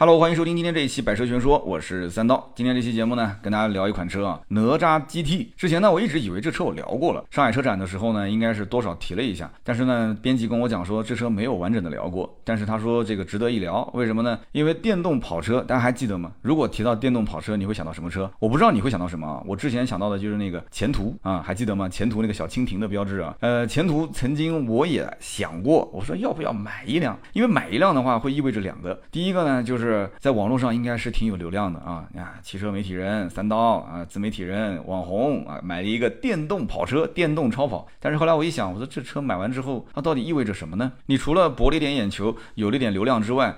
Hello，欢迎收听今天这一期《百车全说》，我是三刀。今天这期节目呢，跟大家聊一款车啊，哪吒 GT。之前呢，我一直以为这车我聊过了，上海车展的时候呢，应该是多少提了一下。但是呢，编辑跟我讲说，这车没有完整的聊过。但是他说这个值得一聊，为什么呢？因为电动跑车，大家还记得吗？如果提到电动跑车，你会想到什么车？我不知道你会想到什么啊。我之前想到的就是那个前途啊，还记得吗？前途那个小蜻蜓的标志啊。呃，前途曾经我也想过，我说要不要买一辆？因为买一辆的话，会意味着两个。第一个呢，就是是在网络上。应该是挺有流量的啊！你看，汽车媒体人三刀啊，自媒体人网红啊，买了一个电动跑车，电动超跑。但是后来我一想，我说这车买完之后，它到底意味着什么呢？你除了博了一点眼球，有了点流量之外，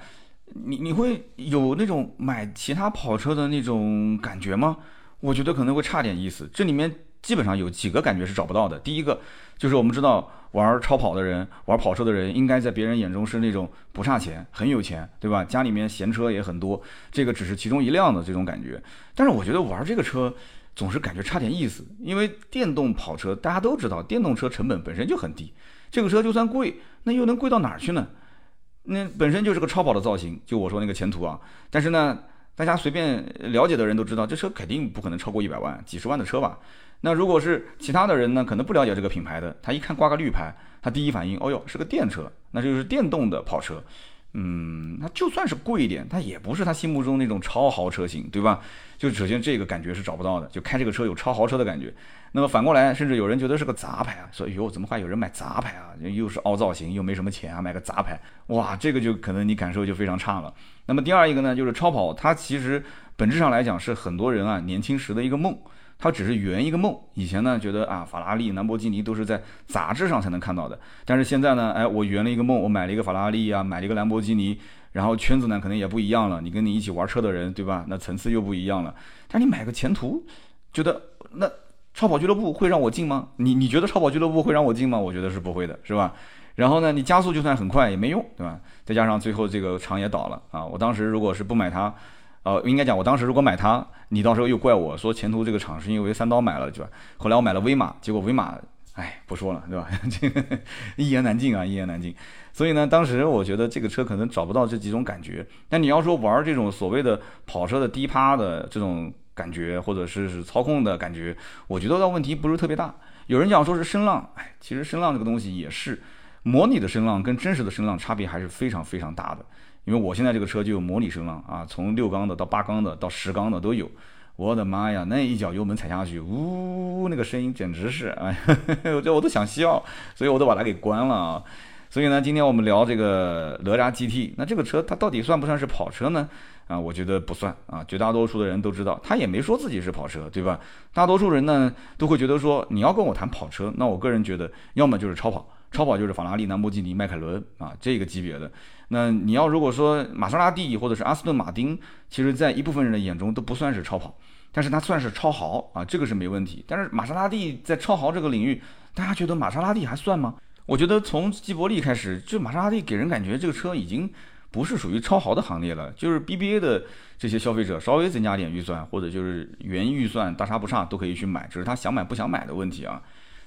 你你会有那种买其他跑车的那种感觉吗？我觉得可能会差点意思。这里面基本上有几个感觉是找不到的。第一个就是我们知道。玩超跑的人，玩跑车的人，应该在别人眼中是那种不差钱、很有钱，对吧？家里面闲车也很多，这个只是其中一辆的这种感觉。但是我觉得玩这个车总是感觉差点意思，因为电动跑车大家都知道，电动车成本本身就很低，这个车就算贵，那又能贵到哪儿去呢？那本身就是个超跑的造型，就我说那个前途啊。但是呢，大家随便了解的人都知道，这车肯定不可能超过一百万，几十万的车吧。那如果是其他的人呢，可能不了解这个品牌的，他一看挂个绿牌，他第一反应，哦哟，是个电车，那就是电动的跑车。嗯，那就算是贵一点，它也不是他心目中那种超豪车型，对吧？就首先这个感觉是找不到的，就开这个车有超豪车的感觉。那么反过来，甚至有人觉得是个杂牌啊，说哟，怎么还有人买杂牌啊？又是凹造型，又没什么钱啊，买个杂牌，哇，这个就可能你感受就非常差了。那么第二一个呢，就是超跑，它其实本质上来讲是很多人啊年轻时的一个梦。他只是圆一个梦。以前呢，觉得啊，法拉利、兰博基尼都是在杂志上才能看到的。但是现在呢，哎，我圆了一个梦，我买了一个法拉利啊，买了一个兰博基尼，然后圈子呢可能也不一样了。你跟你一起玩车的人，对吧？那层次又不一样了。但你买个前途，觉得那超跑俱乐部会让我进吗？你你觉得超跑俱乐部会让我进吗？我觉得是不会的，是吧？然后呢，你加速就算很快也没用，对吧？再加上最后这个厂也倒了啊。我当时如果是不买它。呃，应该讲，我当时如果买它，你到时候又怪我说前途这个厂是因为三刀买了，对吧？后来我买了威马，结果威马，哎，不说了，对吧？一言难尽啊，一言难尽。所以呢，当时我觉得这个车可能找不到这几种感觉。那你要说玩这种所谓的跑车的低趴的这种感觉，或者是是操控的感觉，我觉得倒问题不是特别大。有人讲说是声浪，哎，其实声浪这个东西也是，模拟的声浪跟真实的声浪差别还是非常非常大的。因为我现在这个车就有模拟声浪啊，从六缸的到八缸的到十缸的都有。我的妈呀，那一脚油门踩下去，呜，那个声音简直是，哎，我 这我都想笑，所以我都把它给关了啊。所以呢，今天我们聊这个哪吒 GT，那这个车它到底算不算是跑车呢？啊，我觉得不算啊。绝大多数的人都知道，他也没说自己是跑车，对吧？大多数人呢都会觉得说，你要跟我谈跑车，那我个人觉得，要么就是超跑。超跑就是法拉利、兰博基尼、迈凯伦啊，这个级别的。那你要如果说玛莎拉蒂或者是阿斯顿马丁，其实在一部分人的眼中都不算是超跑，但是它算是超豪啊，这个是没问题。但是玛莎拉蒂在超豪这个领域，大家觉得玛莎拉蒂还算吗？我觉得从吉伯利开始，就玛莎拉蒂给人感觉这个车已经不是属于超豪的行列了，就是 BBA 的这些消费者稍微增加点预算，或者就是原预算大差不差都可以去买，只是他想买不想买的问题啊。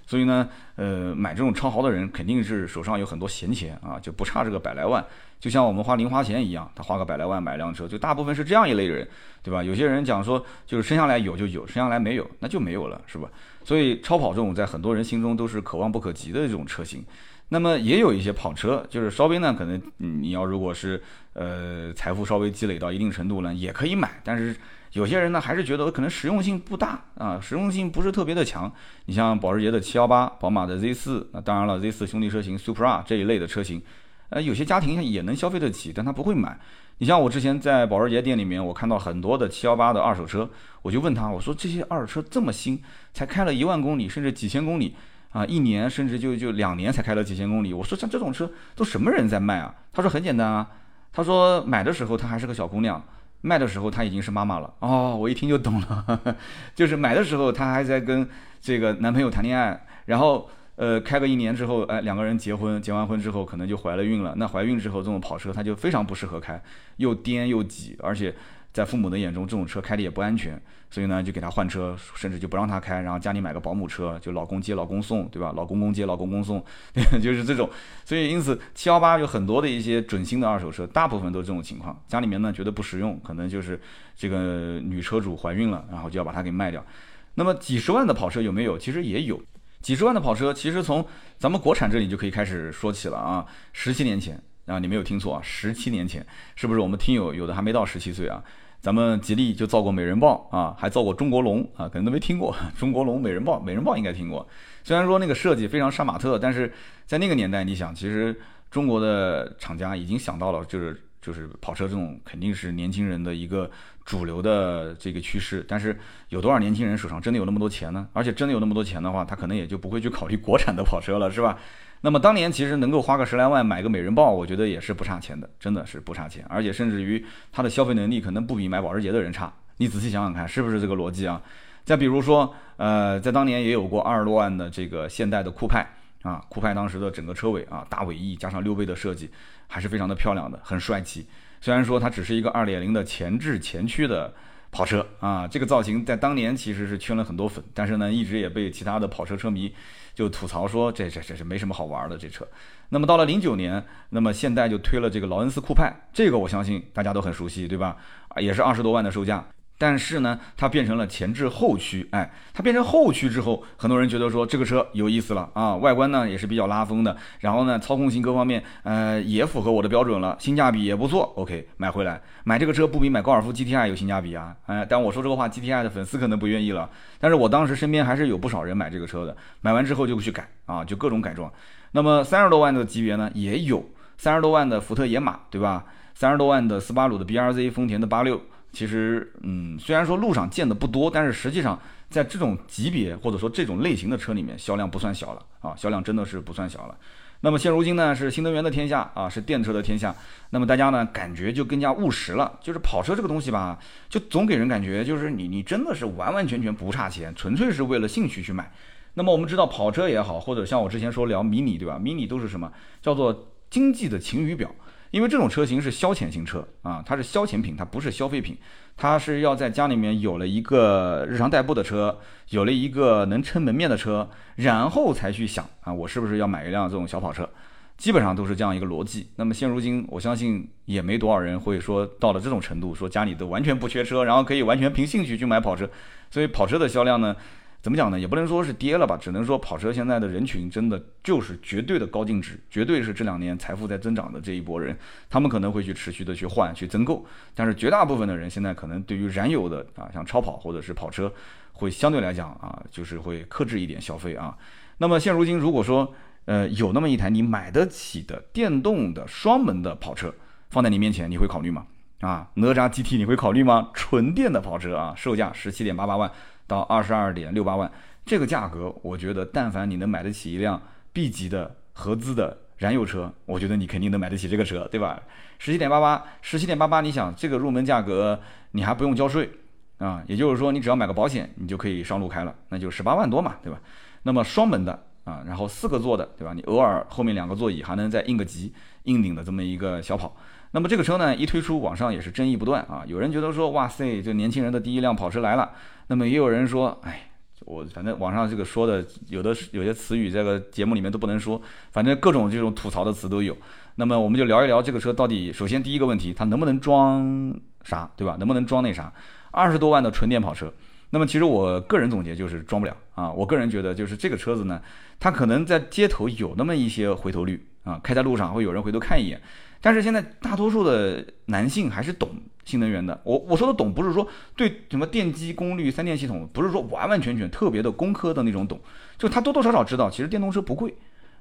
所以呢，呃，买这种超豪的人肯定是手上有很多闲钱啊，就不差这个百来万。就像我们花零花钱一样，他花个百来万买辆车，就大部分是这样一类人，对吧？有些人讲说，就是生下来有就有，生下来没有那就没有了，是吧？所以超跑这种在很多人心中都是可望不可及的这种车型。那么也有一些跑车，就是稍微呢，可能你要如果是呃财富稍微积累到一定程度呢，也可以买，但是。有些人呢还是觉得可能实用性不大啊，实用性不是特别的强。你像保时捷的718、宝马的 Z4，那当然了，Z4 兄弟车型 Supra 这一类的车型，呃，有些家庭也能消费得起，但他不会买。你像我之前在保时捷店里面，我看到很多的718的二手车，我就问他，我说这些二手车这么新，才开了一万公里，甚至几千公里啊，一年甚至就就两年才开了几千公里。我说像这种车都什么人在卖啊？他说很简单啊，他说买的时候她还是个小姑娘。卖的时候她已经是妈妈了哦，我一听就懂了，就是买的时候她还在跟这个男朋友谈恋爱，然后呃开个一年之后，哎两个人结婚，结完婚之后可能就怀了孕了。那怀孕之后这种跑车她就非常不适合开，又颠又挤，而且在父母的眼中，这种车开的也不安全，所以呢，就给他换车，甚至就不让他开，然后家里买个保姆车，就老公接老公送，对吧？老公公接老公公送，就是这种。所以因此，七幺八有很多的一些准新的二手车，大部分都是这种情况。家里面呢觉得不实用，可能就是这个女车主怀孕了，然后就要把它给卖掉。那么几十万的跑车有没有？其实也有。几十万的跑车，其实从咱们国产这里就可以开始说起了啊。十七年前啊，你没有听错啊，十七年前是不是我们听友有的还没到十七岁啊？咱们吉利就造过美人豹啊，还造过中国龙啊，可能都没听过 中国龙、美人豹。美人豹应该听过，虽然说那个设计非常杀马特，但是在那个年代，你想，其实中国的厂家已经想到了，就是就是跑车这种肯定是年轻人的一个。主流的这个趋势，但是有多少年轻人手上真的有那么多钱呢？而且真的有那么多钱的话，他可能也就不会去考虑国产的跑车了，是吧？那么当年其实能够花个十来万买个美人豹，我觉得也是不差钱的，真的是不差钱，而且甚至于他的消费能力可能不比买保时捷的人差。你仔细想想看，是不是这个逻辑啊？再比如说，呃，在当年也有过二十多万的这个现代的酷派啊，酷派当时的整个车尾啊，大尾翼加上溜背的设计，还是非常的漂亮的，很帅气。虽然说它只是一个二点零的前置前驱的跑车啊，这个造型在当年其实是圈了很多粉，但是呢，一直也被其他的跑车车迷就吐槽说这这这是没什么好玩的这车。那么到了零九年，那么现代就推了这个劳恩斯酷派，这个我相信大家都很熟悉，对吧？啊，也是二十多万的售价。但是呢，它变成了前置后驱，哎，它变成后驱之后，很多人觉得说这个车有意思了啊，外观呢也是比较拉风的，然后呢操控性各方面，呃也符合我的标准了，性价比也不错，OK，买回来，买这个车不比买高尔夫 GTI 有性价比啊，哎，但我说这个话，GTI 的粉丝可能不愿意了，但是我当时身边还是有不少人买这个车的，买完之后就去改啊，就各种改装，那么三十多万的级别呢也有，三十多万的福特野马，对吧？三十多万的斯巴鲁的 BRZ，丰田的八六。其实，嗯，虽然说路上见的不多，但是实际上在这种级别或者说这种类型的车里面，销量不算小了啊，销量真的是不算小了。那么现如今呢，是新能源的天下啊，是电车的天下。那么大家呢，感觉就更加务实了。就是跑车这个东西吧，就总给人感觉就是你你真的是完完全全不差钱，纯粹是为了兴趣去买。那么我们知道跑车也好，或者像我之前说聊迷你对吧？迷你都是什么叫做经济的晴雨表？因为这种车型是消遣型车啊，它是消遣品，它不是消费品，它是要在家里面有了一个日常代步的车，有了一个能撑门面的车，然后才去想啊，我是不是要买一辆这种小跑车，基本上都是这样一个逻辑。那么现如今，我相信也没多少人会说到了这种程度，说家里都完全不缺车，然后可以完全凭兴趣去买跑车，所以跑车的销量呢？怎么讲呢？也不能说是跌了吧，只能说跑车现在的人群真的就是绝对的高净值，绝对是这两年财富在增长的这一波人，他们可能会去持续的去换去增购，但是绝大部分的人现在可能对于燃油的啊，像超跑或者是跑车，会相对来讲啊，就是会克制一点消费啊。那么现如今如果说呃有那么一台你买得起的电动的双门的跑车放在你面前，你会考虑吗？啊，哪吒 GT 你会考虑吗？纯电的跑车啊，售价十七点八八万。到二十二点六八万这个价格，我觉得但凡你能买得起一辆 B 级的合资的燃油车，我觉得你肯定能买得起这个车，对吧？十七点八八，十七点八八，你想这个入门价格，你还不用交税啊，也就是说你只要买个保险，你就可以上路开了，那就十八万多嘛，对吧？那么双门的啊，然后四个座的，对吧？你偶尔后面两个座椅还能再应个急，硬顶的这么一个小跑。那么这个车呢，一推出，网上也是争议不断啊。有人觉得说，哇塞，这年轻人的第一辆跑车来了。那么也有人说，哎，我反正网上这个说的，有的有些词语，这个节目里面都不能说。反正各种这种吐槽的词都有。那么我们就聊一聊这个车到底，首先第一个问题，它能不能装啥，对吧？能不能装那啥？二十多万的纯电跑车。那么其实我个人总结就是装不了啊。我个人觉得就是这个车子呢，它可能在街头有那么一些回头率啊，开在路上会有人回头看一眼。但是现在大多数的男性还是懂新能源的。我我说的懂，不是说对什么电机、功率、三电系统，不是说完完全全特别的工科的那种懂，就他多多少少知道，其实电动车不贵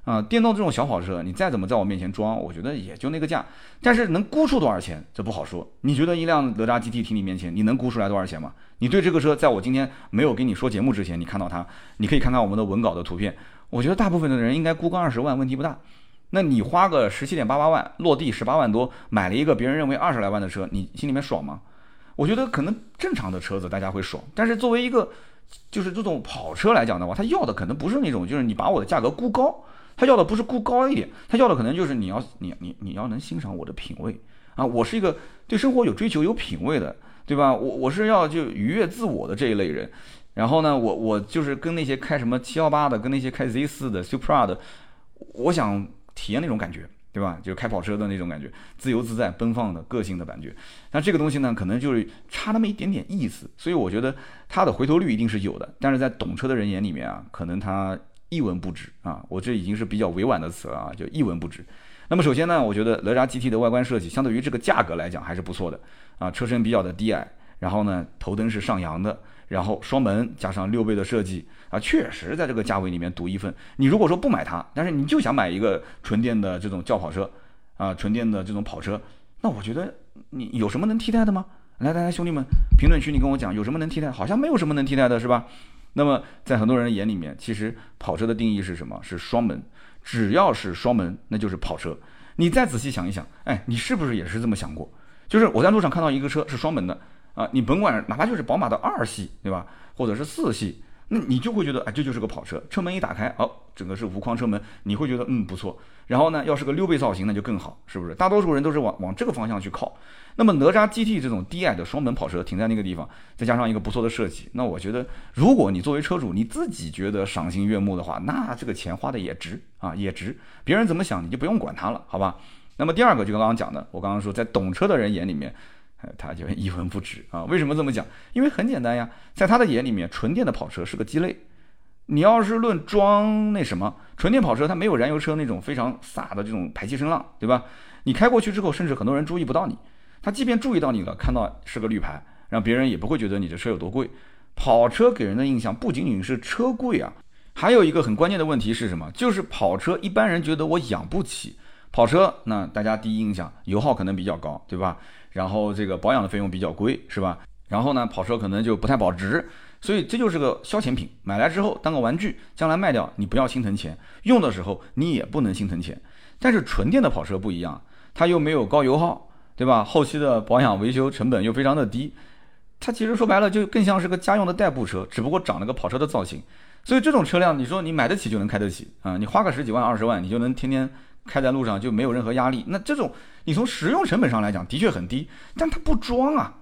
啊。电动这种小跑车，你再怎么在我面前装，我觉得也就那个价。但是能估出多少钱，这不好说。你觉得一辆哪吒 GT 停你面前，你能估出来多少钱吗？你对这个车，在我今天没有跟你说节目之前，你看到它，你可以看看我们的文稿的图片。我觉得大部分的人应该估个二十万，问题不大。那你花个十七点八八万落地十八万多买了一个别人认为二十来万的车，你心里面爽吗？我觉得可能正常的车子大家会爽，但是作为一个就是这种跑车来讲的话，他要的可能不是那种就是你把我的价格估高，他要的不是估高一点，他要的可能就是你要你你你要能欣赏我的品味啊，我是一个对生活有追求、有品位的，对吧？我我是要就愉悦自我的这一类人。然后呢，我我就是跟那些开什么七幺八的，跟那些开 Z 四的、Supra 的，我想体验那种感觉，对吧？就开跑车的那种感觉，自由自在、奔放的个性的感觉。那这个东西呢，可能就是差那么一点点意思。所以我觉得它的回头率一定是有的，但是在懂车的人眼里面啊，可能它一文不值啊。我这已经是比较委婉的词了啊，就一文不值。那么首先呢，我觉得哪吒 GT 的外观设计相对于这个价格来讲还是不错的啊，车身比较的低矮，然后呢，头灯是上扬的。然后双门加上六倍的设计啊，确实在这个价位里面独一份。你如果说不买它，但是你就想买一个纯电的这种轿跑车啊，纯电的这种跑车，那我觉得你有什么能替代的吗？来来来，兄弟们，评论区你跟我讲有什么能替代？好像没有什么能替代的，是吧？那么在很多人眼里面，其实跑车的定义是什么？是双门，只要是双门，那就是跑车。你再仔细想一想，哎，你是不是也是这么想过？就是我在路上看到一个车是双门的。啊，你甭管哪怕就是宝马的二系，对吧？或者是四系，那你就会觉得，哎，这就是个跑车。车门一打开，哦，整个是无框车门，你会觉得，嗯，不错。然后呢，要是个溜背造型，那就更好，是不是？大多数人都是往往这个方向去靠。那么哪吒 GT 这种低矮的双门跑车停在那个地方，再加上一个不错的设计，那我觉得，如果你作为车主你自己觉得赏心悦目的话，那这个钱花的也值啊，也值。别人怎么想，你就不用管他了，好吧？那么第二个就刚刚讲的，我刚刚说，在懂车的人眼里面。他就一文不值啊？为什么这么讲？因为很简单呀，在他的眼里面，纯电的跑车是个鸡肋。你要是论装那什么，纯电跑车它没有燃油车那种非常飒的这种排气声浪，对吧？你开过去之后，甚至很多人注意不到你。他即便注意到你了，看到是个绿牌，让别人也不会觉得你的车有多贵。跑车给人的印象不仅仅是车贵啊，还有一个很关键的问题是什么？就是跑车一般人觉得我养不起跑车，那大家第一印象油耗可能比较高，对吧？然后这个保养的费用比较贵，是吧？然后呢，跑车可能就不太保值，所以这就是个消遣品，买来之后当个玩具，将来卖掉你不要心疼钱，用的时候你也不能心疼钱。但是纯电的跑车不一样，它又没有高油耗，对吧？后期的保养维修成本又非常的低，它其实说白了就更像是个家用的代步车，只不过长了个跑车的造型。所以这种车辆，你说你买得起就能开得起啊？你花个十几万、二十万，你就能天天。开在路上就没有任何压力，那这种你从实用成本上来讲的确很低，但它不装啊，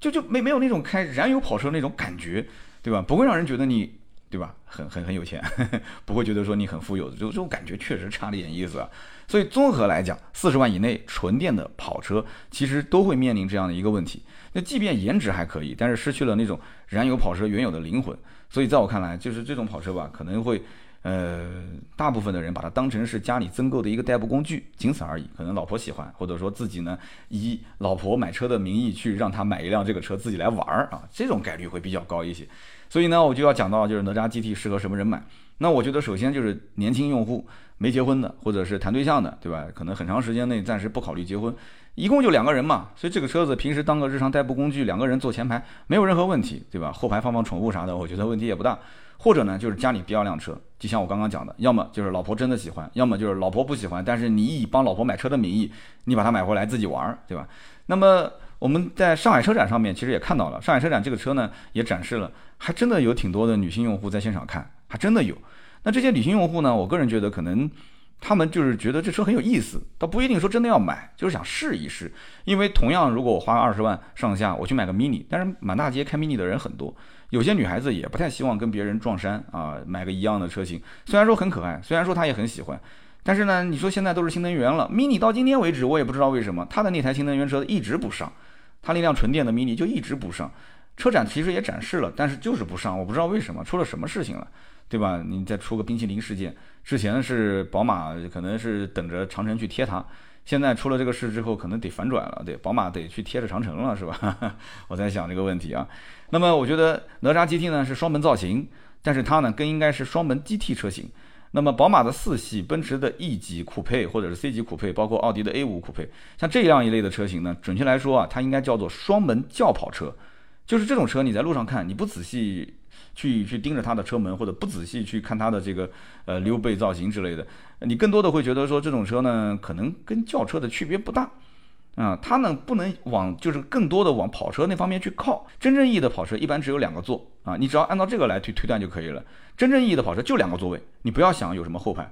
就就没没有那种开燃油跑车那种感觉，对吧？不会让人觉得你对吧？很很很有钱，不会觉得说你很富有，就这种感觉确实差了点意思啊。所以综合来讲，四十万以内纯电的跑车其实都会面临这样的一个问题。那即便颜值还可以，但是失去了那种燃油跑车原有的灵魂。所以在我看来，就是这种跑车吧，可能会。呃，大部分的人把它当成是家里增购的一个代步工具，仅此而已。可能老婆喜欢，或者说自己呢以老婆买车的名义去让他买一辆这个车自己来玩儿啊，这种概率会比较高一些。所以呢，我就要讲到就是哪吒 GT 适合什么人买。那我觉得首先就是年轻用户，没结婚的，或者是谈对象的，对吧？可能很长时间内暂时不考虑结婚，一共就两个人嘛，所以这个车子平时当个日常代步工具，两个人坐前排没有任何问题，对吧？后排放放宠物啥的，我觉得问题也不大。或者呢，就是家里第二辆车，就像我刚刚讲的，要么就是老婆真的喜欢，要么就是老婆不喜欢，但是你以帮老婆买车的名义，你把它买回来自己玩，对吧？那么我们在上海车展上面其实也看到了，上海车展这个车呢也展示了，还真的有挺多的女性用户在现场看，还真的有。那这些女性用户呢，我个人觉得可能。他们就是觉得这车很有意思，倒不一定说真的要买，就是想试一试。因为同样，如果我花二十万上下，我去买个 mini，但是满大街开 mini 的人很多，有些女孩子也不太希望跟别人撞衫啊，买个一样的车型。虽然说很可爱，虽然说她也很喜欢，但是呢，你说现在都是新能源了，mini 到今天为止，我也不知道为什么它的那台新能源车一直不上，它那辆纯电的 mini 就一直不上。车展其实也展示了，但是就是不上，我不知道为什么，出了什么事情了。对吧？你再出个冰淇淋事件，之前是宝马可能是等着长城去贴它，现在出了这个事之后，可能得反转了，对，宝马得去贴着长城了，是吧？我在想这个问题啊。那么我觉得哪吒 GT 呢是双门造型，但是它呢更应该是双门 GT 车型。那么宝马的四系、奔驰的 E 级酷配或者是 C 级酷配，包括奥迪的 A 五酷配，像这样一类的车型呢，准确来说啊，它应该叫做双门轿跑车，就是这种车你在路上看，你不仔细。去去盯着它的车门，或者不仔细去看它的这个呃溜背造型之类的，你更多的会觉得说这种车呢，可能跟轿车的区别不大，啊，它呢不能往就是更多的往跑车那方面去靠。真正意义的跑车一般只有两个座啊，你只要按照这个来推推断就可以了。真正意义的跑车就两个座位，你不要想有什么后排。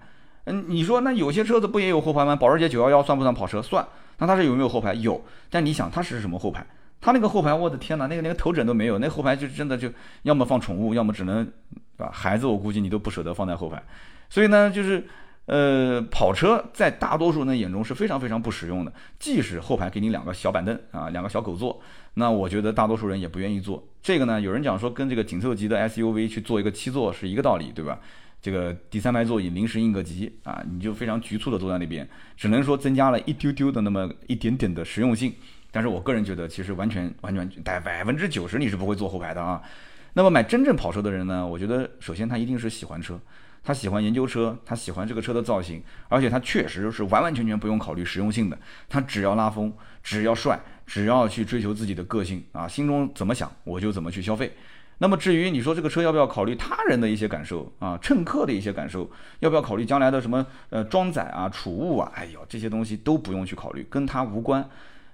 嗯，你说那有些车子不也有后排吗？保时捷911算不算跑车？算。那它是有没有后排？有，但你想它是什么后排？它那个后排，我的天哪，那个连个头枕都没有，那后排就真的就要么放宠物，要么只能，对吧？孩子我估计你都不舍得放在后排，所以呢，就是。呃，跑车在大多数人的眼中是非常非常不实用的。即使后排给你两个小板凳啊，两个小狗座，那我觉得大多数人也不愿意坐。这个呢，有人讲说跟这个紧凑级的 SUV 去做一个七座是一个道理，对吧？这个第三排座椅临时应个急啊，你就非常局促的坐在那边，只能说增加了一丢丢的那么一点点的实用性。但是我个人觉得，其实完全完全百百分之九十你是不会坐后排的啊。那么买真正跑车的人呢，我觉得首先他一定是喜欢车。他喜欢研究车，他喜欢这个车的造型，而且他确实是完完全全不用考虑实用性的，他只要拉风，只要帅，只要去追求自己的个性啊，心中怎么想我就怎么去消费。那么至于你说这个车要不要考虑他人的一些感受啊，乘客的一些感受，要不要考虑将来的什么呃装载啊、储物啊，哎呦这些东西都不用去考虑，跟他无关。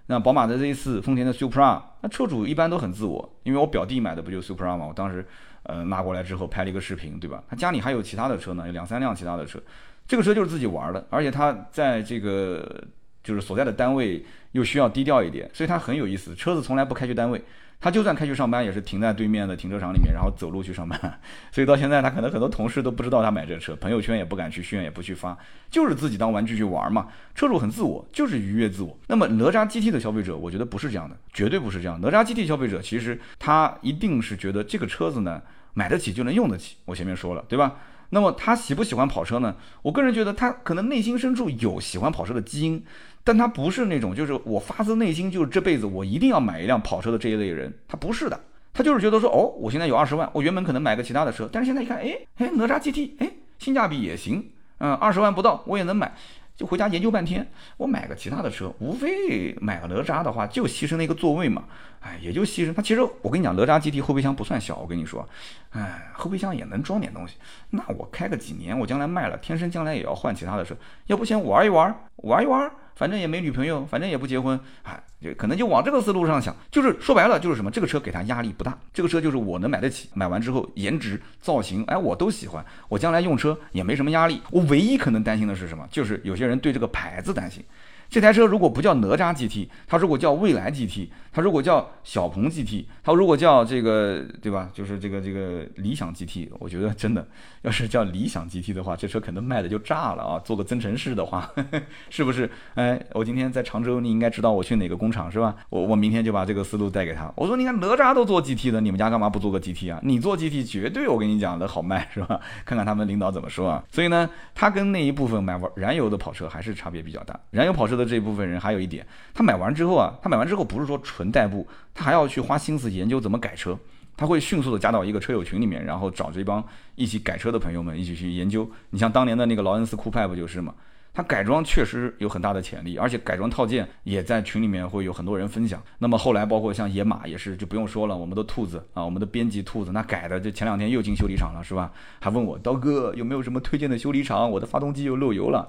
那宝马的这一次，丰田的 Supra，那车主一般都很自我，因为我表弟买的不就 Supra 吗？我当时。呃，拿过来之后拍了一个视频，对吧？他家里还有其他的车呢，有两三辆其他的车。这个车就是自己玩的，而且他在这个就是所在的单位又需要低调一点，所以他很有意思。车子从来不开去单位，他就算开去上班，也是停在对面的停车场里面，然后走路去上班。所以到现在，他可能很多同事都不知道他买这车，朋友圈也不敢去炫，也不去发，就是自己当玩具去玩嘛。车主很自我，就是愉悦自我。那么哪吒 GT 的消费者，我觉得不是这样的，绝对不是这样。哪吒 GT 消费者其实他一定是觉得这个车子呢。买得起就能用得起，我前面说了，对吧？那么他喜不喜欢跑车呢？我个人觉得他可能内心深处有喜欢跑车的基因，但他不是那种就是我发自内心就是这辈子我一定要买一辆跑车的这一类人，他不是的，他就是觉得说哦，我现在有二十万，我原本可能买个其他的车，但是现在一看，哎哎，哪吒 GT，哎，性价比也行，嗯，二十万不到我也能买。就回家研究半天，我买个其他的车，无非买个哪吒的话，就牺牲了一个座位嘛，哎，也就牺牲。它其实我跟你讲，哪吒 GT 后备箱不算小，我跟你说，哎，后备箱也能装点东西。那我开个几年，我将来卖了，天生将来也要换其他的车，要不先玩一玩，玩一玩。反正也没女朋友，反正也不结婚，哎，就可能就往这个思路上想，就是说白了就是什么，这个车给他压力不大，这个车就是我能买得起，买完之后颜值、造型，哎，我都喜欢，我将来用车也没什么压力。我唯一可能担心的是什么？就是有些人对这个牌子担心。这台车如果不叫哪吒 GT，它如果叫蔚来 GT，它如果叫小鹏 GT，它如果叫这个，对吧？就是这个这个理想 GT，我觉得真的，要是叫理想 GT 的话，这车可能卖的就炸了啊！做个增程式的话，是不是？哎，我今天在常州，你应该知道我去哪个工厂是吧？我我明天就把这个思路带给他。我说，你看哪吒都做 GT 的，你们家干嘛不做个 GT 啊？你做 GT 绝对，我跟你讲的好卖是吧？看看他们领导怎么说啊。所以呢，他跟那一部分买玩燃油的跑车还是差别比较大。燃油跑车的。这部分人还有一点，他买完之后啊，他买完之后不是说纯代步，他还要去花心思研究怎么改车，他会迅速的加到一个车友群里面，然后找这帮一起改车的朋友们一起去研究。你像当年的那个劳恩斯酷派不就是吗？它改装确实有很大的潜力，而且改装套件也在群里面会有很多人分享。那么后来包括像野马也是，就不用说了，我们的兔子啊，我们的编辑兔子，那改的就前两天又进修理厂了，是吧？还问我刀哥有没有什么推荐的修理厂？我的发动机又漏油了，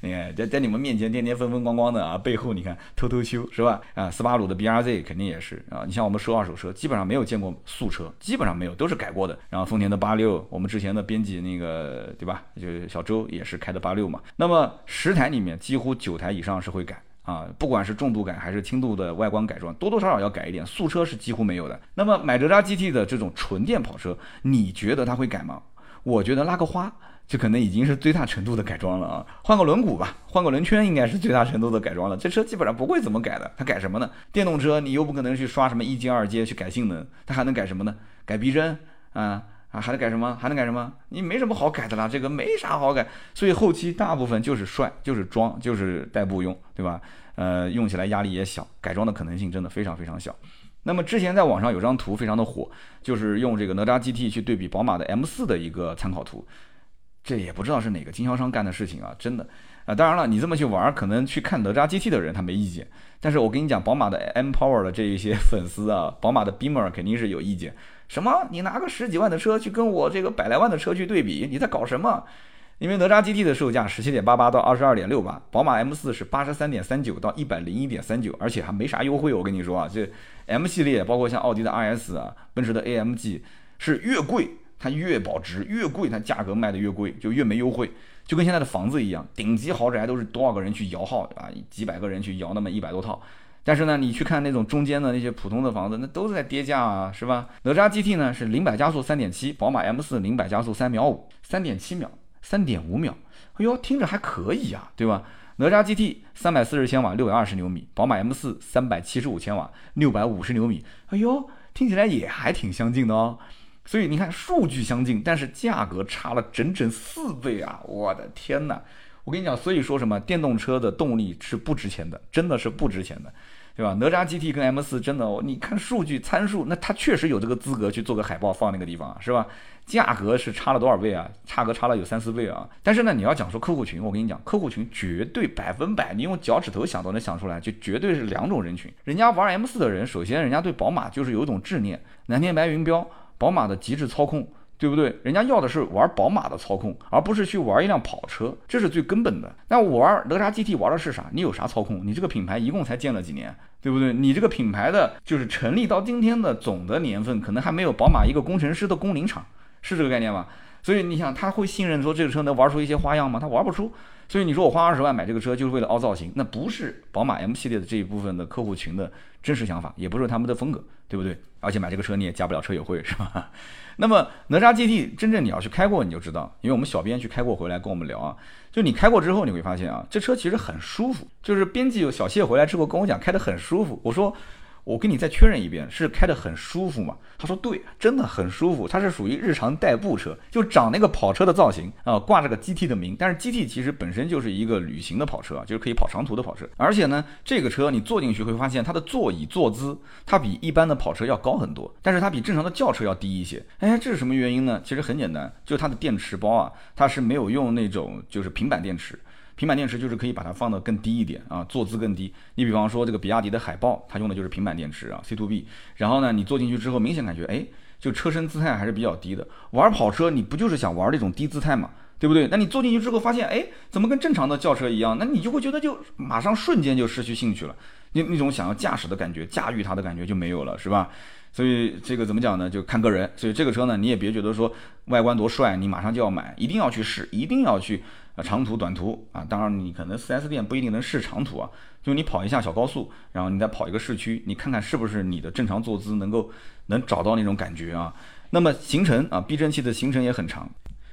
你看在在你们面前天天风风光光的啊，背后你看偷偷修是吧？啊，斯巴鲁的 B R Z 肯定也是啊。你像我们收二手车，基本上没有见过素车，基本上没有，都是改过的。然后丰田的八六，我们之前的编辑那个对吧？就小周也是开的八六嘛。那么十台里面几乎九台以上是会改啊，不管是重度改还是轻度的外观改装，多多少少要改一点。素车是几乎没有的。那么买哪吒 GT 的这种纯电跑车，你觉得它会改吗？我觉得拉个花就可能已经是最大程度的改装了啊，换个轮毂吧，换个轮圈应该是最大程度的改装了。这车基本上不会怎么改的，它改什么呢？电动车你又不可能去刷什么一阶二阶去改性能，它还能改什么呢？改避震啊。啊，还能改什么？还能改什么？你没什么好改的啦，这个没啥好改，所以后期大部分就是帅，就是装，就是代步用，对吧？呃，用起来压力也小，改装的可能性真的非常非常小。那么之前在网上有张图非常的火，就是用这个哪吒 GT 去对比宝马的 M4 的一个参考图，这也不知道是哪个经销商干的事情啊，真的啊。当然了，你这么去玩，可能去看哪吒 GT 的人他没意见，但是我跟你讲，宝马的 M Power 的这一些 粉丝啊，宝马的 Beamer 肯定是有意见。什么？你拿个十几万的车去跟我这个百来万的车去对比，你在搞什么？因为哪吒 GT 的售价十七点八八到二十二点六八，宝马 M 四是八十三点三九到一百零一点三九，而且还没啥优惠。我跟你说啊，这 M 系列包括像奥迪的 RS 啊，奔驰的 AMG 是越贵它越保值，越贵它价格卖的越贵，就越没优惠。就跟现在的房子一样，顶级豪宅都是多少个人去摇号啊，几百个人去摇那么一百多套。但是呢，你去看那种中间的那些普通的房子，那都是在跌价啊，是吧？哪吒 GT 呢是零百加速三点七，宝马 M4 零百加速三秒五，三点七秒，三点五秒，哎呦，听着还可以啊，对吧？哪吒 GT 三百四十千瓦，六百二十牛米，宝马 M4 三百七十五千瓦，六百五十牛米，哎呦，听起来也还挺相近的哦。所以你看，数据相近，但是价格差了整整四倍啊！我的天哪！我跟你讲，所以说什么电动车的动力是不值钱的，真的是不值钱的。对吧？哪吒 GT 跟 M4 真的，你看数据参数，那它确实有这个资格去做个海报放那个地方，是吧？价格是差了多少倍啊？差格差了有三四倍啊！但是呢，你要讲说客户群，我跟你讲，客户群绝对百分百，你用脚趾头想都能想出来，就绝对是两种人群。人家玩 M4 的人，首先人家对宝马就是有一种执念，蓝天白云标，宝马的极致操控。对不对？人家要的是玩宝马的操控，而不是去玩一辆跑车，这是最根本的。那我玩哪吒 GT 玩的是啥？你有啥操控？你这个品牌一共才建了几年，对不对？你这个品牌的就是成立到今天的总的年份，可能还没有宝马一个工程师的工龄长，是这个概念吗？所以你想，他会信任说这个车能玩出一些花样吗？他玩不出。所以你说我花二十万买这个车就是为了凹造型，那不是宝马 M 系列的这一部分的客户群的真实想法，也不是他们的风格，对不对？而且买这个车你也加不了车友会，是吧？那么哪吒 GT 真正你要去开过你就知道，因为我们小编去开过回来跟我们聊啊，就你开过之后你会发现啊，这车其实很舒服。就是编辑有小谢回来之后跟我讲开得很舒服，我说。我跟你再确认一遍，是开得很舒服吗？他说对，真的很舒服。它是属于日常代步车，就长那个跑车的造型啊，挂着个 GT 的名。但是 GT 其实本身就是一个旅行的跑车啊，就是可以跑长途的跑车。而且呢，这个车你坐进去会发现它的座椅坐姿，它比一般的跑车要高很多，但是它比正常的轿车要低一些。哎，这是什么原因呢？其实很简单，就是它的电池包啊，它是没有用那种就是平板电池。平板电池就是可以把它放得更低一点啊，坐姿更低。你比方说这个比亚迪的海豹，它用的就是平板电池啊，C to B。然后呢，你坐进去之后，明显感觉哎，就车身姿态还是比较低的。玩跑车你不就是想玩那种低姿态嘛，对不对？那你坐进去之后发现哎，怎么跟正常的轿车一样？那你就会觉得就马上瞬间就失去兴趣了，那那种想要驾驶的感觉、驾驭它的感觉就没有了，是吧？所以这个怎么讲呢？就看个人。所以这个车呢，你也别觉得说外观多帅，你马上就要买，一定要去试，一定要去。啊，长途、短途啊，当然你可能 4S 店不一定能试长途啊，就你跑一下小高速，然后你再跑一个市区，你看看是不是你的正常坐姿能够能找到那种感觉啊。那么行程啊，避震器的行程也很长，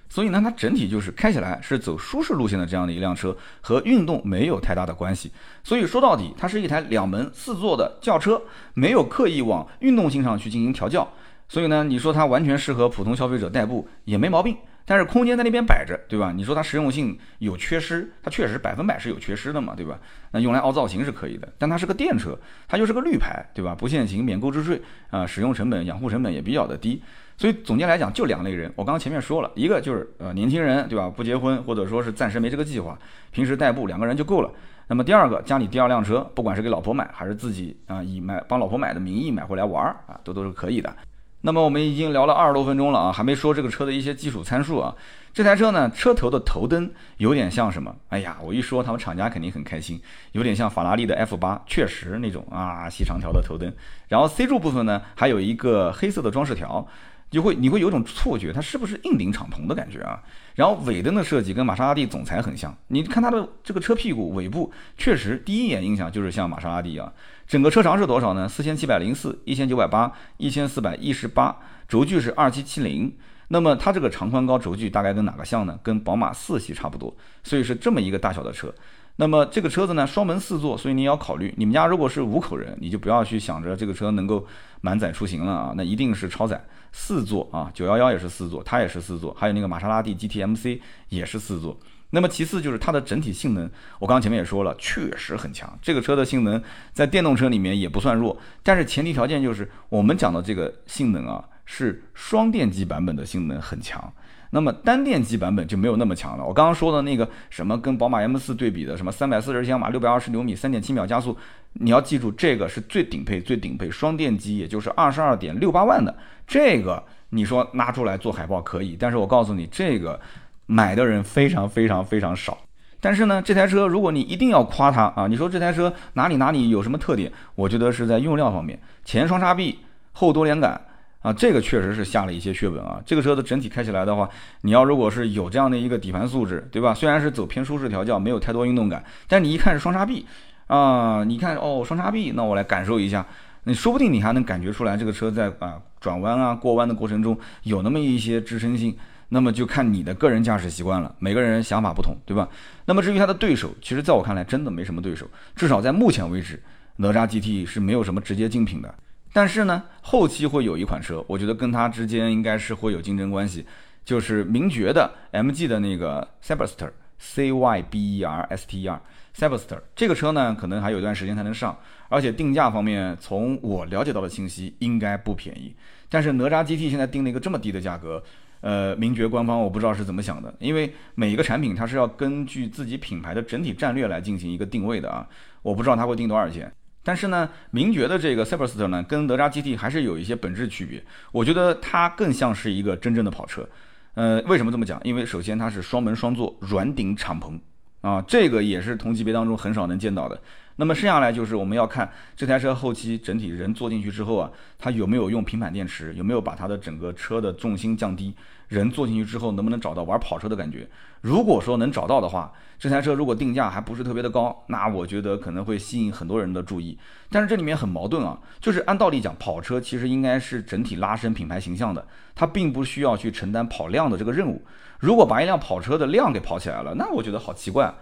所以呢，它整体就是开起来是走舒适路线的这样的一辆车，和运动没有太大的关系。所以说到底，它是一台两门四座的轿车，没有刻意往运动性上去进行调教。所以呢，你说它完全适合普通消费者代步也没毛病。但是空间在那边摆着，对吧？你说它实用性有缺失，它确实百分百是有缺失的嘛，对吧？那用来凹造型是可以的，但它是个电车，它又是个绿牌，对吧？不限行，免购置税啊，使用成本、养护成本也比较的低。所以总结来讲，就两类人。我刚刚前面说了一个就是呃年轻人，对吧？不结婚或者说是暂时没这个计划，平时代步两个人就够了。那么第二个，家里第二辆车，不管是给老婆买还是自己啊以买帮老婆买的名义买回来玩儿啊，都都是可以的。那么我们已经聊了二十多分钟了啊，还没说这个车的一些基础参数啊。这台车呢，车头的头灯有点像什么？哎呀，我一说他们厂家肯定很开心，有点像法拉利的 F 八，确实那种啊细长条的头灯。然后 C 柱部分呢，还有一个黑色的装饰条。就会你会有种错觉，它是不是硬顶敞篷的感觉啊？然后尾灯的设计跟玛莎拉蒂总裁很像，你看它的这个车屁股尾部，确实第一眼印象就是像玛莎拉蒂啊。整个车长是多少呢？四千七百零四，一千九百八，一千四百一十八，轴距是二七七零。那么它这个长宽高轴距大概跟哪个像呢？跟宝马四系差不多，所以是这么一个大小的车。那么这个车子呢，双门四座，所以你要考虑，你们家如果是五口人，你就不要去想着这个车能够满载出行了啊，那一定是超载。四座啊，九幺幺也是四座，它也是四座，还有那个玛莎拉蒂 GTMC 也是四座。那么其次就是它的整体性能，我刚刚前面也说了，确实很强。这个车的性能在电动车里面也不算弱，但是前提条件就是我们讲的这个性能啊，是双电机版本的性能很强。那么单电机版本就没有那么强了。我刚刚说的那个什么跟宝马 M4 对比的什么三百四十千瓦、六百二十牛米、三点七秒加速，你要记住这个是最顶配、最顶配双电机，也就是二十二点六八万的这个，你说拿出来做海报可以，但是我告诉你，这个买的人非常非常非常少。但是呢，这台车如果你一定要夸它啊，你说这台车哪里哪里有什么特点？我觉得是在用料方面，前双叉臂，后多连杆。啊，这个确实是下了一些血本啊。这个车的整体开起来的话，你要如果是有这样的一个底盘素质，对吧？虽然是走偏舒适调教，没有太多运动感，但你一看是双叉臂啊，你看哦双叉臂，那我来感受一下，你说不定你还能感觉出来这个车在啊转弯啊过弯的过程中有那么一些支撑性。那么就看你的个人驾驶习惯了，每个人想法不同，对吧？那么至于它的对手，其实在我看来真的没什么对手，至少在目前为止，哪吒 GT 是没有什么直接竞品的。但是呢，后期会有一款车，我觉得跟它之间应该是会有竞争关系，就是名爵的 MG 的那个 Cyberster，C Y B E R S T E R，Cyberster 这个车呢，可能还有一段时间才能上，而且定价方面，从我了解到的信息，应该不便宜。但是哪吒 GT 现在定了一个这么低的价格。呃，名爵官方我不知道是怎么想的，因为每一个产品它是要根据自己品牌的整体战略来进行一个定位的啊，我不知道它会定多少钱。但是呢，名爵的这个 Cyberster 呢，跟哪吒 GT 还是有一些本质区别，我觉得它更像是一个真正的跑车。呃，为什么这么讲？因为首先它是双门双座软顶敞篷啊，这个也是同级别当中很少能见到的。那么剩下来就是我们要看这台车后期整体人坐进去之后啊，它有没有用平板电池，有没有把它的整个车的重心降低，人坐进去之后能不能找到玩跑车的感觉？如果说能找到的话，这台车如果定价还不是特别的高，那我觉得可能会吸引很多人的注意。但是这里面很矛盾啊，就是按道理讲，跑车其实应该是整体拉升品牌形象的，它并不需要去承担跑量的这个任务。如果把一辆跑车的量给跑起来了，那我觉得好奇怪。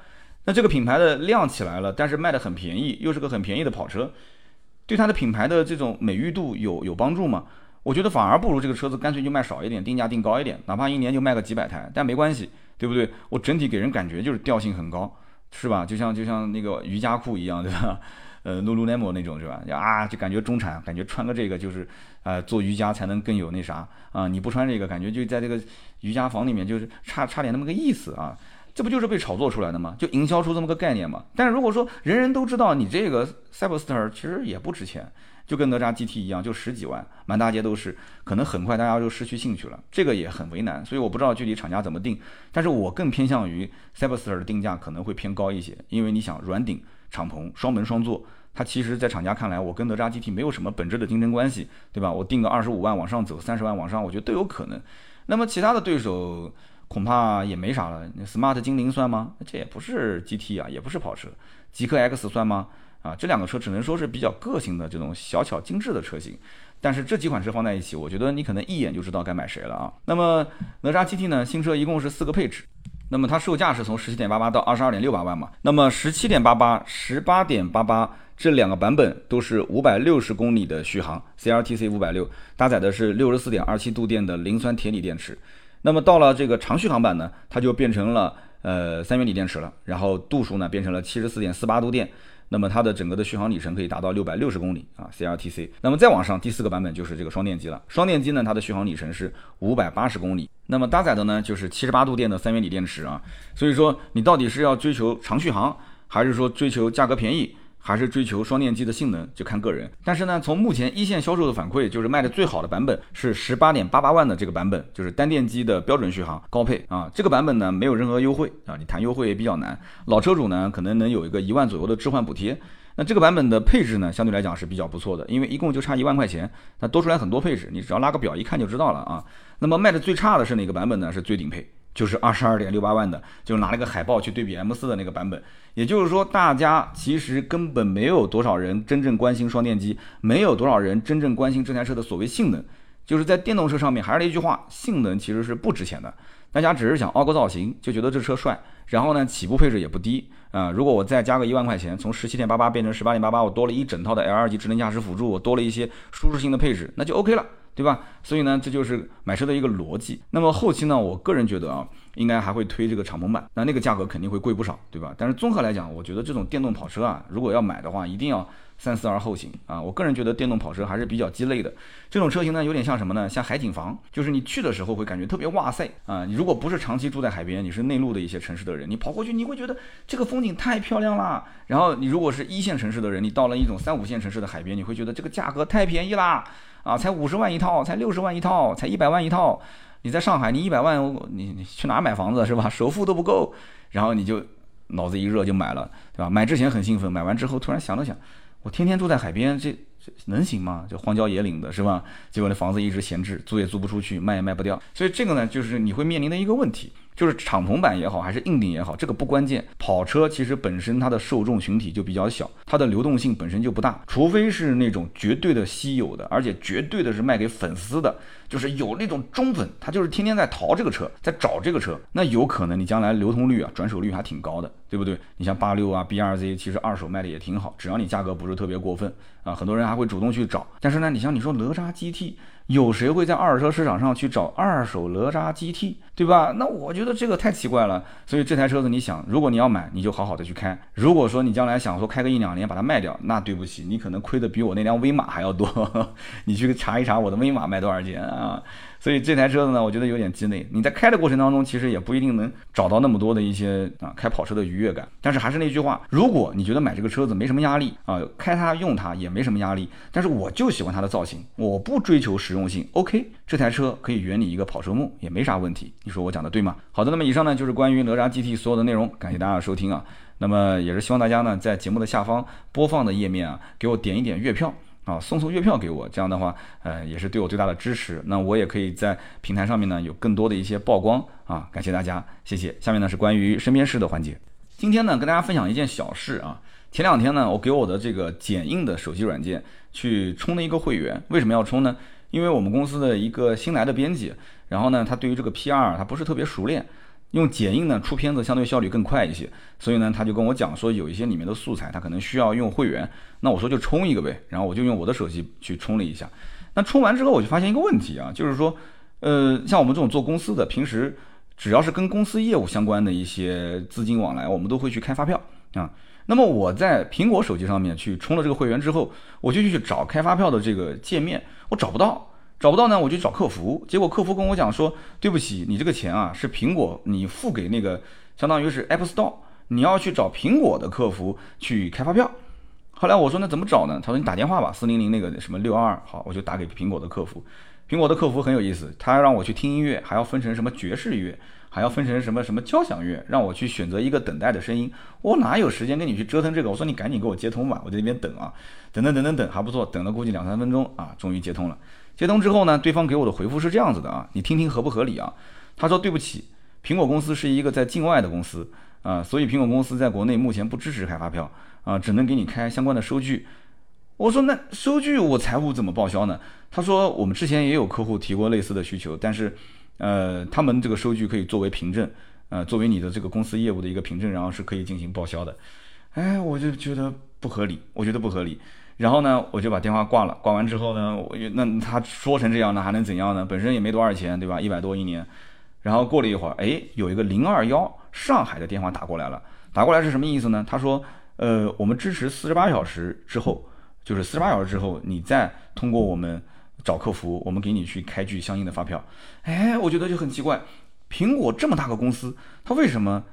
那这个品牌的量起来了，但是卖的很便宜，又是个很便宜的跑车，对它的品牌的这种美誉度有有帮助吗？我觉得反而不如这个车子干脆就卖少一点，定价定高一点，哪怕一年就卖个几百台，但没关系，对不对？我整体给人感觉就是调性很高，是吧？就像就像那个瑜伽裤一样，对吧？呃，Lululemon 那种是吧？啊，就感觉中产，感觉穿个这个就是，呃，做瑜伽才能更有那啥啊！你不穿这个，感觉就在这个瑜伽房里面就是差差点那么个意思啊！这不就是被炒作出来的吗？就营销出这么个概念嘛。但是如果说人人都知道你这个 Cyberster 其实也不值钱，就跟哪吒 GT 一样，就十几万，满大街都是，可能很快大家就失去兴趣了。这个也很为难，所以我不知道具体厂家怎么定。但是我更偏向于 Cyberster 的定价可能会偏高一些，因为你想软顶敞篷双门双座，它其实在厂家看来，我跟哪吒 GT 没有什么本质的竞争关系，对吧？我定个二十五万往上走，三十万往上，我觉得都有可能。那么其他的对手。恐怕也没啥了。Smart 精灵算吗？这也不是 GT 啊，也不是跑车。极客 X 算吗？啊，这两个车只能说是比较个性的这种小巧精致的车型。但是这几款车放在一起，我觉得你可能一眼就知道该买谁了啊。那么哪吒 GT 呢？新车一共是四个配置。那么它售价是从十七点八八到二十二点六八万嘛。那么十七点八八、十八点八八这两个版本都是五百六十公里的续航，CLTC 五百六，搭载的是六十四点二七度电的磷酸铁锂电池。那么到了这个长续航版呢，它就变成了呃三元锂电池了，然后度数呢变成了七十四点四八度电，那么它的整个的续航里程可以达到六百六十公里啊，CLTC。那么再往上第四个版本就是这个双电机了，双电机呢它的续航里程是五百八十公里，那么搭载的呢就是七十八度电的三元锂电池啊，所以说你到底是要追求长续航，还是说追求价格便宜？还是追求双电机的性能，就看个人。但是呢，从目前一线销售的反馈，就是卖的最好的版本是十八点八八万的这个版本，就是单电机的标准续航高配啊。这个版本呢，没有任何优惠啊，你谈优惠也比较难。老车主呢，可能能有一个一万左右的置换补贴。那这个版本的配置呢，相对来讲是比较不错的，因为一共就差一万块钱，那多出来很多配置，你只要拉个表一看就知道了啊。那么卖的最差的是哪个版本呢？是最顶配。就是二十二点六八万的，就拿了个海报去对比 M 四的那个版本，也就是说，大家其实根本没有多少人真正关心双电机，没有多少人真正关心这台车的所谓性能。就是在电动车上面，还是那句话，性能其实是不值钱的。大家只是想凹个造型，就觉得这车帅，然后呢，起步配置也不低啊。如果我再加个一万块钱，从十七点八八变成十八点八八，我多了一整套的 L 二级智能驾驶辅助，我多了一些舒适性的配置，那就 OK 了。对吧？所以呢，这就是买车的一个逻辑。那么后期呢，我个人觉得啊，应该还会推这个敞篷版，那那个价格肯定会贵不少，对吧？但是综合来讲，我觉得这种电动跑车啊，如果要买的话，一定要三思而后行啊。我个人觉得电动跑车还是比较鸡肋的。这种车型呢，有点像什么呢？像海景房，就是你去的时候会感觉特别哇塞啊。你如果不是长期住在海边，你是内陆的一些城市的人，你跑过去你会觉得这个风景太漂亮了。然后你如果是一线城市的人，你到了一种三五线城市的海边，你会觉得这个价格太便宜啦。啊，才五十万一套，才六十万一套，才一百万一套。你在上海，你一百万，你你去哪买房子是吧？首付都不够，然后你就脑子一热就买了，对吧？买之前很兴奋，买完之后突然想了想，我天天住在海边，这这能行吗？就荒郊野岭的是吧？结果那房子一直闲置，租也租不出去，卖也卖不掉。所以这个呢，就是你会面临的一个问题。就是敞篷版也好，还是硬顶也好，这个不关键。跑车其实本身它的受众群体就比较小，它的流动性本身就不大，除非是那种绝对的稀有的，而且绝对的是卖给粉丝的，就是有那种忠粉，他就是天天在淘这个车，在找这个车，那有可能你将来流通率啊、转手率还挺高的，对不对？你像八六啊、，B R Z，其实二手卖的也挺好，只要你价格不是特别过分啊，很多人还会主动去找。但是呢，你像你说哪吒 GT。有谁会在二手车市场上去找二手哪吒 GT，对吧？那我觉得这个太奇怪了。所以这台车子，你想，如果你要买，你就好好的去开。如果说你将来想说开个一两年把它卖掉，那对不起，你可能亏的比我那辆威马还要多。你去查一查我的威马卖多少钱啊？所以这台车子呢，我觉得有点鸡肋。你在开的过程当中，其实也不一定能找到那么多的一些啊开跑车的愉悦感。但是还是那句话，如果你觉得买这个车子没什么压力啊，开它用它也没什么压力，但是我就喜欢它的造型，我不追求实用性，OK，这台车可以圆你一个跑车梦也没啥问题。你说我讲的对吗？好的，那么以上呢就是关于哪吒 GT 所有的内容，感谢大家的收听啊。那么也是希望大家呢在节目的下方播放的页面啊，给我点一点月票。啊，送送月票给我，这样的话，呃，也是对我最大的支持。那我也可以在平台上面呢有更多的一些曝光啊，感谢大家，谢谢。下面呢是关于身边事的环节。今天呢跟大家分享一件小事啊，前两天呢我给我的这个剪映的手机软件去充了一个会员，为什么要充呢？因为我们公司的一个新来的编辑，然后呢他对于这个 PR 他不是特别熟练。用剪映呢出片子相对效率更快一些，所以呢他就跟我讲说有一些里面的素材他可能需要用会员，那我说就充一个呗，然后我就用我的手机去充了一下。那充完之后我就发现一个问题啊，就是说，呃，像我们这种做公司的，平时只要是跟公司业务相关的一些资金往来，我们都会去开发票啊。那么我在苹果手机上面去充了这个会员之后，我就去找开发票的这个界面，我找不到。找不到呢，我就找客服，结果客服跟我讲说，对不起，你这个钱啊是苹果你付给那个，相当于是 App Store，你要去找苹果的客服去开发票。后来我说那怎么找呢？他说你打电话吧，四零零那个什么六二二，好，我就打给苹果的客服。苹果的客服很有意思，他让我去听音乐，还要分成什么爵士乐，还要分成什么什么交响乐，让我去选择一个等待的声音。我哪有时间跟你去折腾这个？我说你赶紧给我接通吧，我在那边等啊，等等等等等，还不错，等了估计两三分钟啊，终于接通了。接通之后呢，对方给我的回复是这样子的啊，你听听合不合理啊？他说对不起，苹果公司是一个在境外的公司啊，所以苹果公司在国内目前不支持开发票啊，只能给你开相关的收据。我说那收据我财务怎么报销呢？他说我们之前也有客户提过类似的需求，但是呃，他们这个收据可以作为凭证，呃，作为你的这个公司业务的一个凭证，然后是可以进行报销的。哎，我就觉得不合理，我觉得不合理。然后呢，我就把电话挂了。挂完之后呢，我那他说成这样，那还能怎样呢？本身也没多少钱，对吧？一百多一年。然后过了一会儿，哎，有一个零二幺上海的电话打过来了。打过来是什么意思呢？他说，呃，我们支持四十八小时之后，就是四十八小时之后，你再通过我们找客服，我们给你去开具相应的发票。哎，我觉得就很奇怪，苹果这么大个公司，它为什么，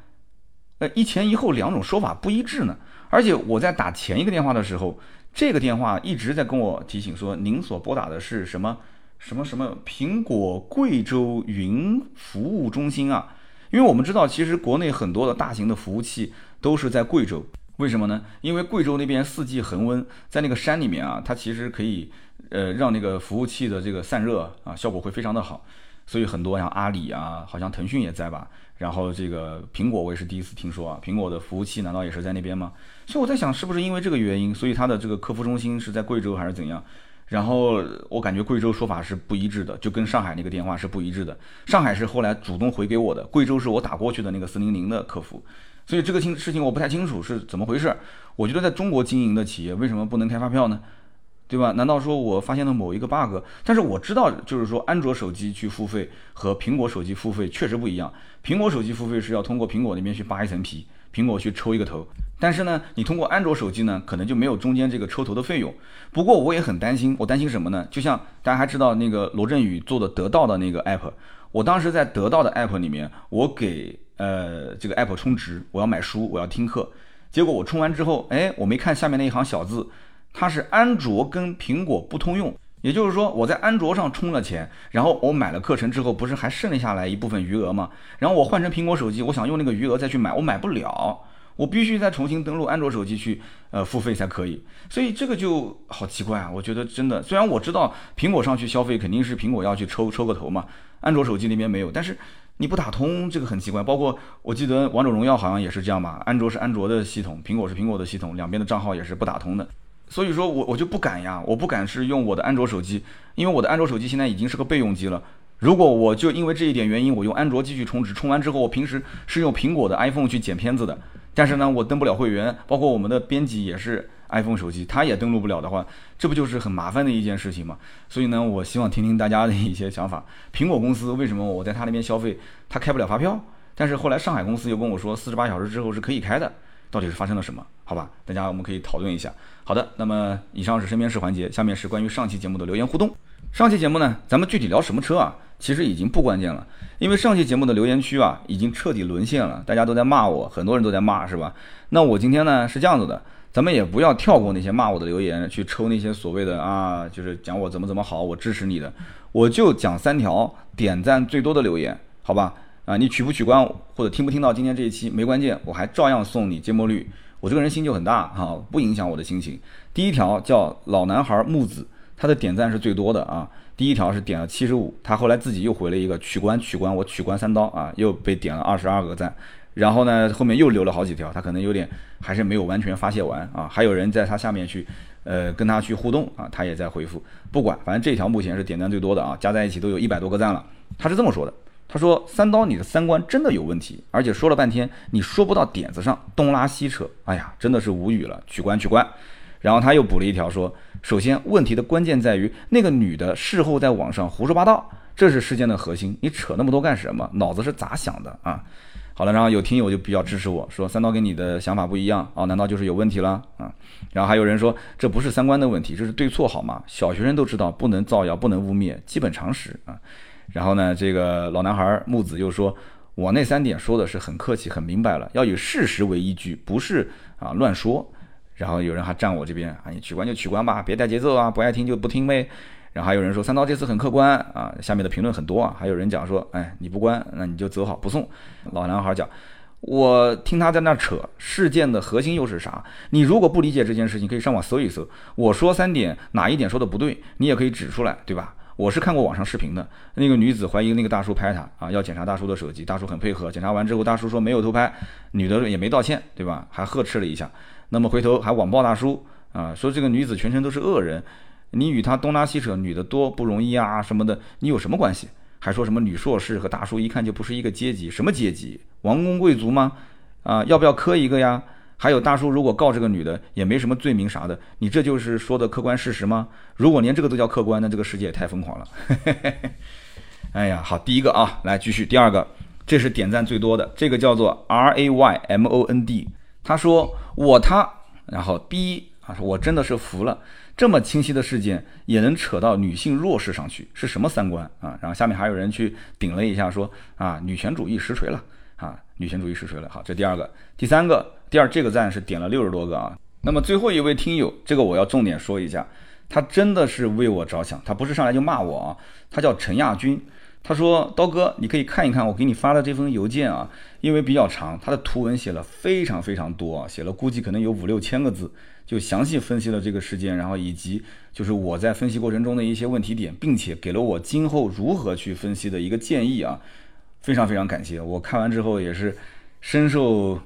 呃，一前一后两种说法不一致呢？而且我在打前一个电话的时候。这个电话一直在跟我提醒说，您所拨打的是什么什么什么苹果贵州云服务中心啊？因为我们知道，其实国内很多的大型的服务器都是在贵州，为什么呢？因为贵州那边四季恒温，在那个山里面啊，它其实可以呃让那个服务器的这个散热啊效果会非常的好，所以很多像阿里啊，好像腾讯也在吧。然后这个苹果我也是第一次听说啊，苹果的服务器难道也是在那边吗？所以我在想，是不是因为这个原因，所以它的这个客服中心是在贵州还是怎样？然后我感觉贵州说法是不一致的，就跟上海那个电话是不一致的。上海是后来主动回给我的，贵州是我打过去的那个四零零的客服。所以这个情事情我不太清楚是怎么回事。我觉得在中国经营的企业为什么不能开发票呢？对吧？难道说我发现了某一个 bug？但是我知道，就是说安卓手机去付费和苹果手机付费确实不一样。苹果手机付费是要通过苹果那边去扒一层皮，苹果去抽一个头。但是呢，你通过安卓手机呢，可能就没有中间这个抽头的费用。不过我也很担心，我担心什么呢？就像大家还知道那个罗振宇做的得到的那个 app，我当时在得到的 app 里面，我给呃这个 app 充值，我要买书，我要听课，结果我充完之后，哎，我没看下面那一行小字。它是安卓跟苹果不通用，也就是说我在安卓上充了钱，然后我买了课程之后，不是还剩下来一部分余额吗？然后我换成苹果手机，我想用那个余额再去买，我买不了。我必须再重新登录安卓手机去呃付费才可以。所以这个就好奇怪啊！我觉得真的，虽然我知道苹果上去消费肯定是苹果要去抽抽个头嘛，安卓手机那边没有，但是你不打通这个很奇怪。包括我记得王者荣耀好像也是这样吧，安卓是安卓的系统，苹果是苹果的系统，两边的账号也是不打通的。所以说我我就不敢呀，我不敢是用我的安卓手机，因为我的安卓手机现在已经是个备用机了。如果我就因为这一点原因，我用安卓继续充值，充完之后我平时是用苹果的 iPhone 去剪片子的，但是呢我登不了会员，包括我们的编辑也是 iPhone 手机，他也登录不了的话，这不就是很麻烦的一件事情吗？所以呢，我希望听听大家的一些想法。苹果公司为什么我在他那边消费，他开不了发票？但是后来上海公司又跟我说，四十八小时之后是可以开的。到底是发生了什么？好吧，大家我们可以讨论一下。好的，那么以上是身边事环节，下面是关于上期节目的留言互动。上期节目呢，咱们具体聊什么车啊？其实已经不关键了，因为上期节目的留言区啊，已经彻底沦陷了，大家都在骂我，很多人都在骂，是吧？那我今天呢是这样子的，咱们也不要跳过那些骂我的留言，去抽那些所谓的啊，就是讲我怎么怎么好，我支持你的，我就讲三条点赞最多的留言，好吧？啊，你取不取关或者听不听到今天这一期没关键，我还照样送你芥末绿。我这个人心就很大哈，不影响我的心情。第一条叫老男孩木子，他的点赞是最多的啊。第一条是点了七十五，他后来自己又回了一个取关取关，我取关三刀啊，又被点了二十二个赞。然后呢，后面又留了好几条，他可能有点还是没有完全发泄完啊。还有人在他下面去呃跟他去互动啊，他也在回复。不管，反正这条目前是点赞最多的啊，加在一起都有一百多个赞了。他是这么说的。他说：“三刀，你的三观真的有问题，而且说了半天，你说不到点子上，东拉西扯，哎呀，真的是无语了。取关取关。”然后他又补了一条说：“首先，问题的关键在于那个女的事后在网上胡说八道，这是事件的核心。你扯那么多干什么？脑子是咋想的啊？”好了，然后有听友就比较支持我说：“三刀跟你的想法不一样啊，难道就是有问题了啊？”然后还有人说：“这不是三观的问题，这是对错好吗？小学生都知道不能造谣，不能污蔑，基本常识啊。”然后呢，这个老男孩木子又说：“我那三点说的是很客气、很明白了，要以事实为依据，不是啊乱说。”然后有人还站我这边啊，你取关就取关吧，别带节奏啊，不爱听就不听呗。然后还有人说三刀这次很客观啊，下面的评论很多啊，还有人讲说：“哎，你不关，那你就走好，不送。”老男孩讲：“我听他在那扯，事件的核心又是啥？你如果不理解这件事情，可以上网搜一搜。我说三点，哪一点说的不对，你也可以指出来，对吧？”我是看过网上视频的，那个女子怀疑那个大叔拍她啊，要检查大叔的手机，大叔很配合，检查完之后，大叔说没有偷拍，女的也没道歉，对吧？还呵斥了一下，那么回头还网暴大叔啊，说这个女子全程都是恶人，你与她东拉西扯，女的多不容易啊什么的，你有什么关系？还说什么女硕士和大叔一看就不是一个阶级，什么阶级？王公贵族吗？啊，要不要磕一个呀？还有大叔，如果告这个女的也没什么罪名啥的，你这就是说的客观事实吗？如果连这个都叫客观，那这个世界也太疯狂了。哎呀，好，第一个啊，来继续，第二个，这是点赞最多的，这个叫做 R A Y M O N D，他说我他，然后 B 啊，我真的是服了，这么清晰的事件也能扯到女性弱势上去，是什么三观啊？然后下面还有人去顶了一下，说啊，女权主义实锤了啊，女权主义是谁了。好，这第二个，第三个。第二，这个赞是点了六十多个啊。那么最后一位听友，这个我要重点说一下，他真的是为我着想，他不是上来就骂我啊。他叫陈亚军，他说刀哥，你可以看一看我给你发的这封邮件啊，因为比较长，他的图文写了非常非常多啊，写了估计可能有五六千个字，就详细分析了这个事件，然后以及就是我在分析过程中的一些问题点，并且给了我今后如何去分析的一个建议啊，非常非常感谢，我看完之后也是深受。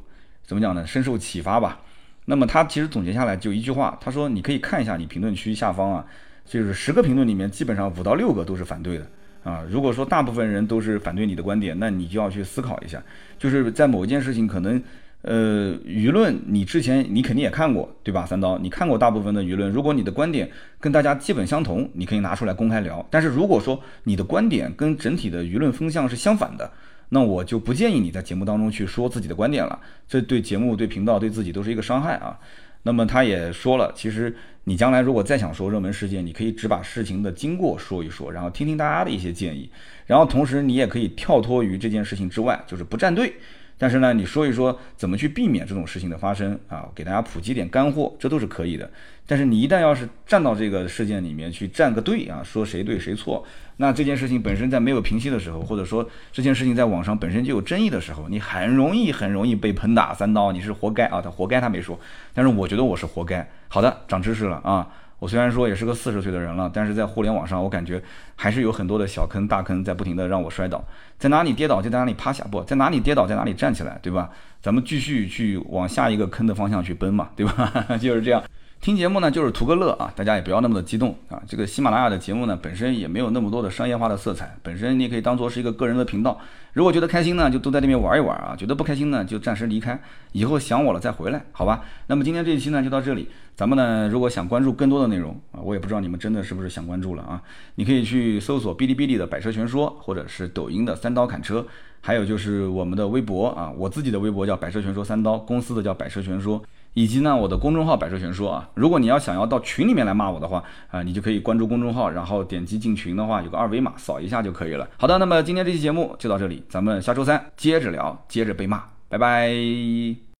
怎么讲呢？深受启发吧。那么他其实总结下来就一句话，他说：“你可以看一下你评论区下方啊，就是十个评论里面基本上五到六个都是反对的啊。如果说大部分人都是反对你的观点，那你就要去思考一下，就是在某一件事情可能，呃，舆论你之前你肯定也看过，对吧？三刀，你看过大部分的舆论，如果你的观点跟大家基本相同，你可以拿出来公开聊。但是如果说你的观点跟整体的舆论风向是相反的，那我就不建议你在节目当中去说自己的观点了，这对节目、对频道、对自己都是一个伤害啊。那么他也说了，其实你将来如果再想说热门事件，你可以只把事情的经过说一说，然后听听大家的一些建议，然后同时你也可以跳脱于这件事情之外，就是不站队，但是呢，你说一说怎么去避免这种事情的发生啊，给大家普及点干货，这都是可以的。但是你一旦要是站到这个事件里面去站个队啊，说谁对谁错，那这件事情本身在没有平息的时候，或者说这件事情在网上本身就有争议的时候，你很容易很容易被喷打三刀，你是活该啊！他活该他没说，但是我觉得我是活该。好的，长知识了啊！我虽然说也是个四十岁的人了，但是在互联网上，我感觉还是有很多的小坑大坑在不停的让我摔倒，在哪里跌倒就在哪里趴下，不在哪里跌倒在哪里站起来，对吧？咱们继续去往下一个坑的方向去奔嘛，对吧？就是这样。听节目呢，就是图个乐啊，大家也不要那么的激动啊。这个喜马拉雅的节目呢，本身也没有那么多的商业化的色彩，本身你可以当做是一个个人的频道。如果觉得开心呢，就都在那边玩一玩啊；觉得不开心呢，就暂时离开，以后想我了再回来，好吧？那么今天这一期呢，就到这里。咱们呢，如果想关注更多的内容啊，我也不知道你们真的是不是想关注了啊。你可以去搜索哔哩哔哩的百车全说，或者是抖音的三刀砍车，还有就是我们的微博啊，我自己的微博叫百车全说三刀，公司的叫百车全说。以及呢，我的公众号“百车全说”啊，如果你要想要到群里面来骂我的话啊，你就可以关注公众号，然后点击进群的话，有个二维码扫一下就可以了。好的，那么今天这期节目就到这里，咱们下周三接着聊，接着被骂，拜拜。